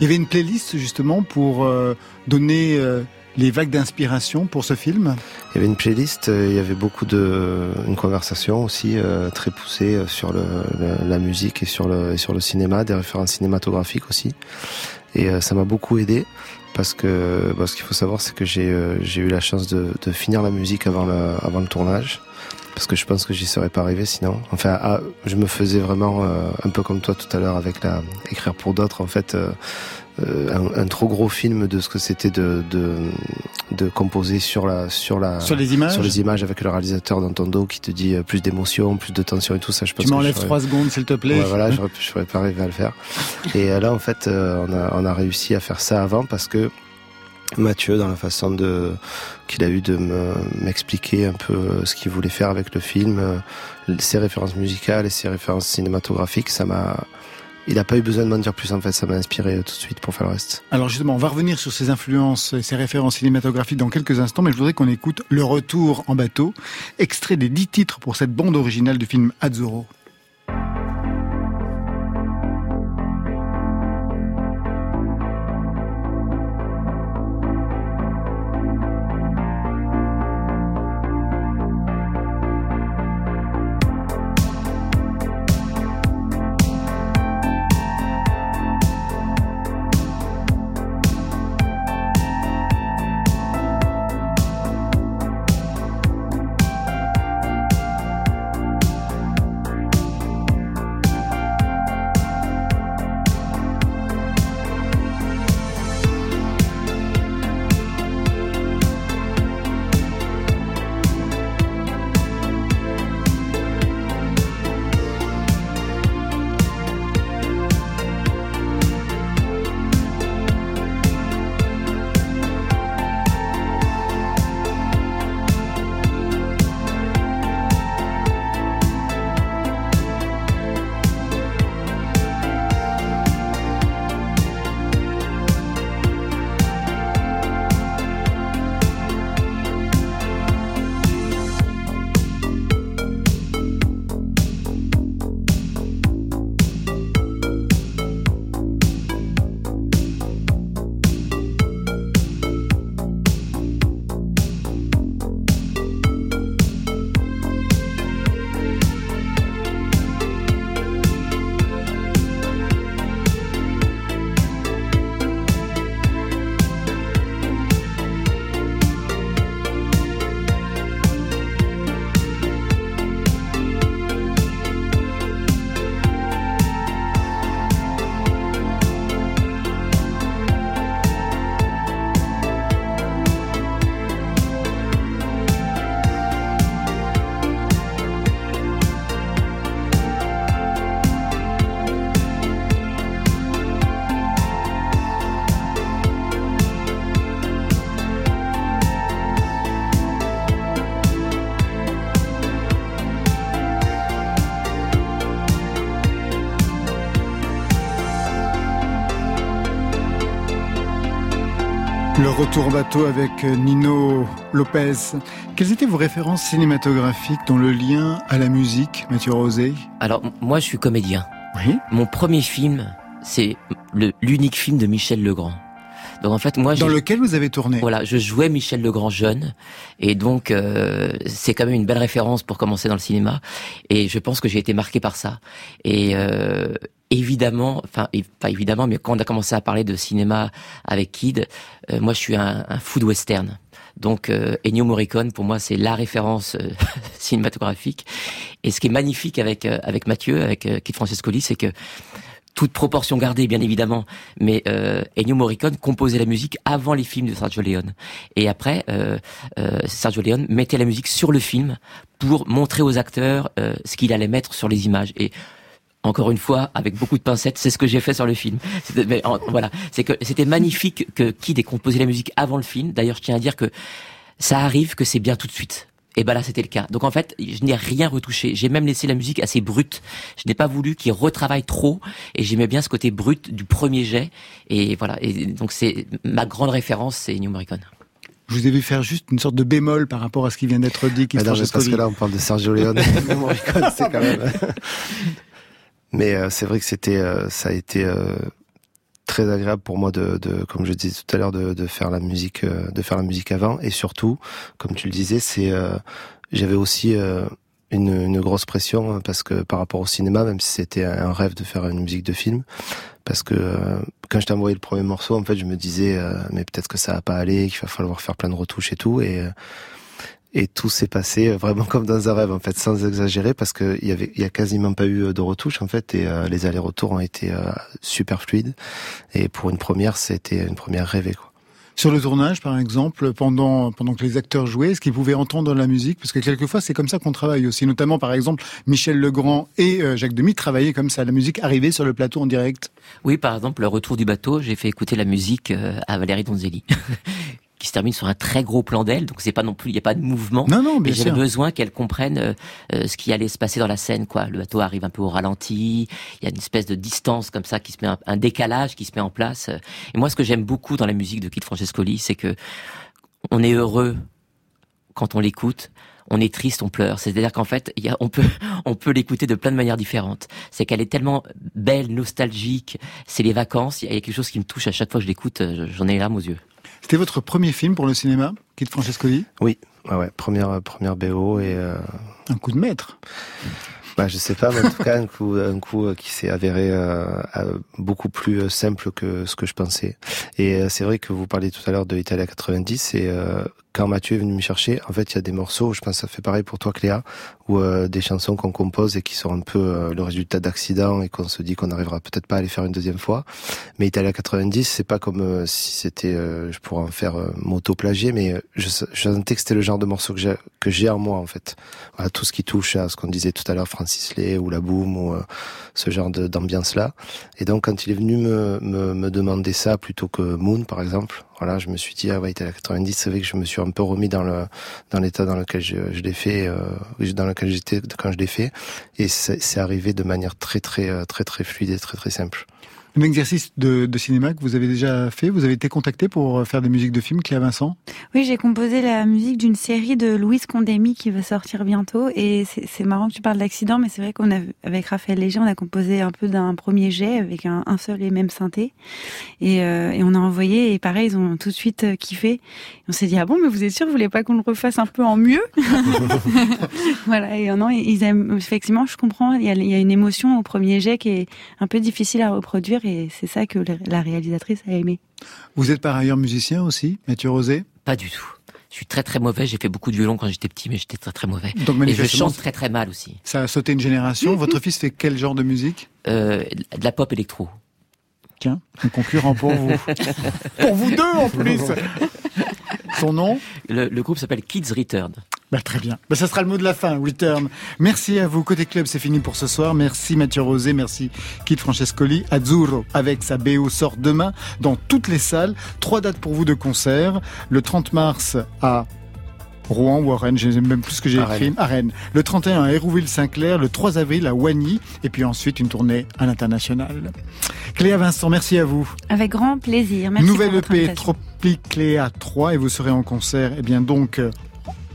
Il y avait une playlist justement pour euh, donner euh, les vagues d'inspiration pour ce film? Il y avait une playlist, euh, il y avait beaucoup de, une conversation aussi très poussée sur le, le- la musique et sur le, et sur le cinéma, des références cinématographiques aussi. Et ça m'a beaucoup aidé parce que bah, ce qu'il faut savoir, c'est que j'ai j'ai eu la chance de, de finir la musique avant le, avant le tournage. Parce que je pense que j'y serais pas arrivé sinon. Enfin, ah, je me faisais vraiment euh, un peu comme toi tout à l'heure avec la écrire pour d'autres. En fait, euh, euh, un, un trop gros film de ce que c'était de, de de composer sur la sur la Sur les images sur les images avec le réalisateur dans ton dos qui te dit plus d'émotion, plus de tension et tout ça. Je pense Tu m'enlèves trois secondes, s'il te plaît. Ouais, voilà, je serais pas arrivé à le faire. Et là, en fait, on a on a réussi à faire ça avant parce que Mathieu, dans la façon de qu'il a eu de me m'expliquer un peu euh, ce qu'il voulait faire avec le film, euh, ses références musicales et ses références cinématographiques, ça m'a il n'a pas eu besoin de m'en dire plus en fait, ça m'a inspiré euh, tout de suite pour faire le reste. Alors justement, on va revenir sur ces influences et ces références cinématographiques dans quelques instants, mais je voudrais qu'on écoute Le Retour en bateau, extrait des dix titres pour cette bande originale du film Azzurro. Retour en bateau avec euh, Nino Lopez. Quelles étaient vos références cinématographiques dans le lien à la musique, Mathieu Rosé? Alors, moi, je suis comédien. Oui. Mon premier film, c'est l'unique film de Michel Legrand. Donc en fait, moi, Dans lequel vous avez tourné Voilà, je jouais Michel Legrand jeune, et donc euh, c'est quand même une belle référence pour commencer dans le cinéma. Et je pense que j'ai été marqué par ça. Et euh, évidemment, enfin pas évidemment, mais quand on a commencé à parler de cinéma avec Kid, euh, moi je suis un, un fou de western. Donc euh, Ennio Morricone pour moi c'est la référence euh, cinématographique. Et ce qui est magnifique avec euh, avec Mathieu, avec euh, Kid Francescoli, c'est que toute proportion gardée, bien évidemment, mais euh, Ennio Morricone composait la musique avant les films de Sergio Leone. Et après, euh, euh, Sergio Leone mettait la musique sur le film pour montrer aux acteurs euh, ce qu'il allait mettre sur les images. Et encore une fois, avec beaucoup de pincettes, c'est ce que j'ai fait sur le film. Mais voilà, c'est que c'était magnifique que Kid ait composé la musique avant le film. D'ailleurs, je tiens à dire que ça arrive que c'est bien tout de suite. Et ben là, c'était le cas. Donc en fait, je n'ai rien retouché. J'ai même laissé la musique assez brute. Je n'ai pas voulu qu'il retravaille trop. Et j'aimais bien ce côté brut du premier jet. Et voilà. Et donc c'est ma grande référence, c'est New Morricone. Je vous ai vu faire juste une sorte de bémol par rapport à ce qui vient d'être dit. Keith Ah non, parce que là, on parle de Sergio Leone. Morricone, c'est quand même. Mais euh, c'est vrai que c'était, euh, ça a été euh, très agréable pour moi de, de comme je disais tout à l'heure, de, de faire la musique, euh, de faire la musique avant. Et surtout, comme tu le disais, c'est, euh, j'avais aussi euh, une, une grosse pression euh, parce que par rapport au cinéma, même si c'était un rêve de faire une musique de film, parce que euh, quand je t'ai envoyé le premier morceau, en fait, je me disais, euh, mais peut-être que ça va pas aller, qu'il va falloir faire plein de retouches et tout. Et euh, Et tout s'est passé vraiment comme dans un rêve, en fait, sans exagérer, parce que il y avait, il y a quasiment pas eu de retouches, en fait, et euh, les allers-retours ont été euh, super fluides. Et pour une première, c'était une première rêvée, quoi. Sur le tournage, par exemple, pendant pendant que les acteurs jouaient, est-ce qu'ils pouvaient entendre la musique? Parce que quelquefois, c'est comme ça qu'on travaille aussi. Notamment, par exemple, Michel Legrand et euh, Jacques Demy travaillaient comme ça. La musique arrivait sur le plateau en direct. Oui, par exemple, le retour du bateau, j'ai fait écouter la musique euh, à Valérie Donzelli. qui se termine sur un très gros plan d'aile, donc c'est pas non plus, il y a pas de mouvement. Non, non, j'avais sûr. besoin qu'elle comprenne euh, euh, ce qui allait se passer dans la scène, quoi. Le bateau arrive un peu au ralenti, il y a une espèce de distance comme ça qui se met, un, un décalage qui se met en place. Et moi, ce que j'aime beaucoup dans la musique de Kid Francescoli, c'est que on est heureux quand on l'écoute. On est triste, on pleure. C'est-à-dire qu'en fait, il y a, on peut, on peut l'écouter de plein de manières différentes. C'est qu'elle est tellement belle, nostalgique. C'est les vacances. Il y a quelque chose qui me touche à chaque fois que je l'écoute. euh, J'en ai les larmes aux yeux. C'était votre premier film pour le cinéma, Kid Francescoli? Oui, ouais, ouais, première, première BO et. euh, Un coup de maître. Bah, je sais pas, mais en tout cas, un coup, un coup euh, qui s'est avéré euh, euh, beaucoup plus euh, simple que ce que je pensais. Et euh, c'est vrai que vous parliez tout à l'heure de Italia 90 et euh, quand Mathieu est venu me chercher, en fait, il y a des morceaux, je pense que ça fait pareil pour toi, Cléa, ou euh, des chansons qu'on compose et qui sont un peu euh, le résultat d'accidents et qu'on se dit qu'on n'arrivera peut-être pas à les faire une deuxième fois. Mais Italia 90, c'est pas comme euh, si c'était, euh, je pourrais en faire euh, m'auto-plagier, mais je, je sentais que c'était le genre de morceau que j'ai, en moi, en fait. Voilà, tout ce qui touche à ce qu'on disait tout à l'heure, Francis Lay ou La Boom ou ce genre d'ambiance-là. Et donc, quand il est venu me, me, me demander ça plutôt que Moon, par exemple, voilà, je me suis dit, ah ouais, Italia 90, c'est vrai que je me suis un peu remis dans le, dans l'état dans lequel je, l'ai fait, euh, dans lequel j'étais quand je l'ai fait. Et c'est, c'est arrivé de manière très, très, euh, très, très fluide et très, très simple. Un exercice de, de cinéma que vous avez déjà fait Vous avez été contacté pour faire des musiques de films, Cléa Vincent? Oui, j'ai composé la musique d'une série de Louise Condémy qui va sortir bientôt. Et c'est marrant que tu parles d'accident, mais c'est vrai qu'on a, avec Raphaël Léger, on a composé un peu d'un premier jet avec un, un seul et même synthé. Et, euh, et on a envoyé, et pareil, ils ont tout de suite euh, kiffé. Et on s'est dit, ah bon, mais vous êtes sûr, vous voulez pas qu'on le refasse un peu en mieux Voilà, et non, ils aiment, effectivement, je comprends, il y, a, il y a une émotion au premier jet qui est un peu difficile à reproduire, et c'est ça que la- réalisatrice a aimé. Vous êtes par ailleurs musicien aussi, Mathieu Rosé? Pas du tout. Je suis très très mauvais. J'ai fait beaucoup de violon quand j'étais petit, mais j'étais très très mauvais. Donc, Et je chante très très mal aussi. Ça a sauté une génération. Votre fils fait quel genre de musique? Euh, de la pop électro. Tiens, un concurrent pour vous. pour vous deux en plus Son nom? Le, le groupe s'appelle Kids Return. Bah, très bien. Bah, ça sera le mot de la fin, Return. Merci à vous. Côté club, c'est fini pour ce soir. Merci Mathieu Rosé, merci Kid Francescoli. Azzurro, avec sa BO, sort demain dans toutes les salles. Trois dates pour vous de concert. Le 30 mars à Rouen ou à Rennes, je sais même plus ce que j'ai écrit. À Rennes. Le 31 à Hérouville-Saint-Clair. Le 3 avril à Wagny. Et puis ensuite, une tournée à l'international. Cléa Vincent, merci à vous. Avec grand plaisir. Merci Nouvelle pour votre EP invitation. Tropicléa 3 et vous serez en concert, eh bien donc, euh,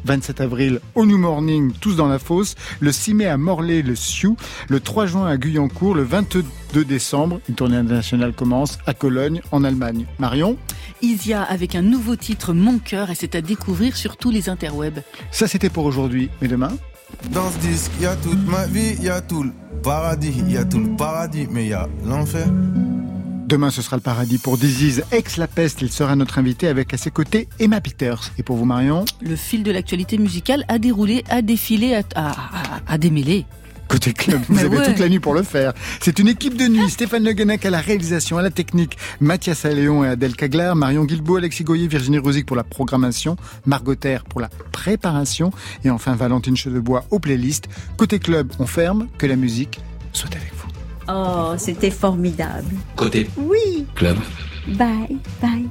27 avril au New Morning, tous dans la fosse, le 6 mai à Morlaix, le Sioux, le 3 juin à Guyancourt, le 22 décembre, une tournée internationale commence à Cologne, en Allemagne. Marion Isia avec un nouveau titre Mon cœur et c'est à découvrir sur tous les interwebs. Ça c'était pour aujourd'hui, mais demain Dans ce disque, y a toute ma vie, y a tout le paradis, y a tout le paradis, mais y a l'enfer. Demain, ce sera le paradis pour Disease, ex-La Peste. Il sera notre invité avec à ses côtés Emma Peters. Et pour vous, Marion Le fil de l'actualité musicale a déroulé, a défilé, a, a, a- a démêlé. Côté club, vous Mais avez ouais. toute la nuit pour le faire. C'est une équipe de nuit. Stéphane Le Guenec à la réalisation, à la technique. Mathias Alléon et Adèle Caglar. Marion Guilbault, Alexis Goyer, Virginie Rosic pour la programmation. Margot Terre pour la préparation. Et enfin Valentine Chedebois aux playlists. Côté club, on ferme. Que la musique soit avec vous. Oh, c'était formidable. Côté Oui. club. Bye, bye.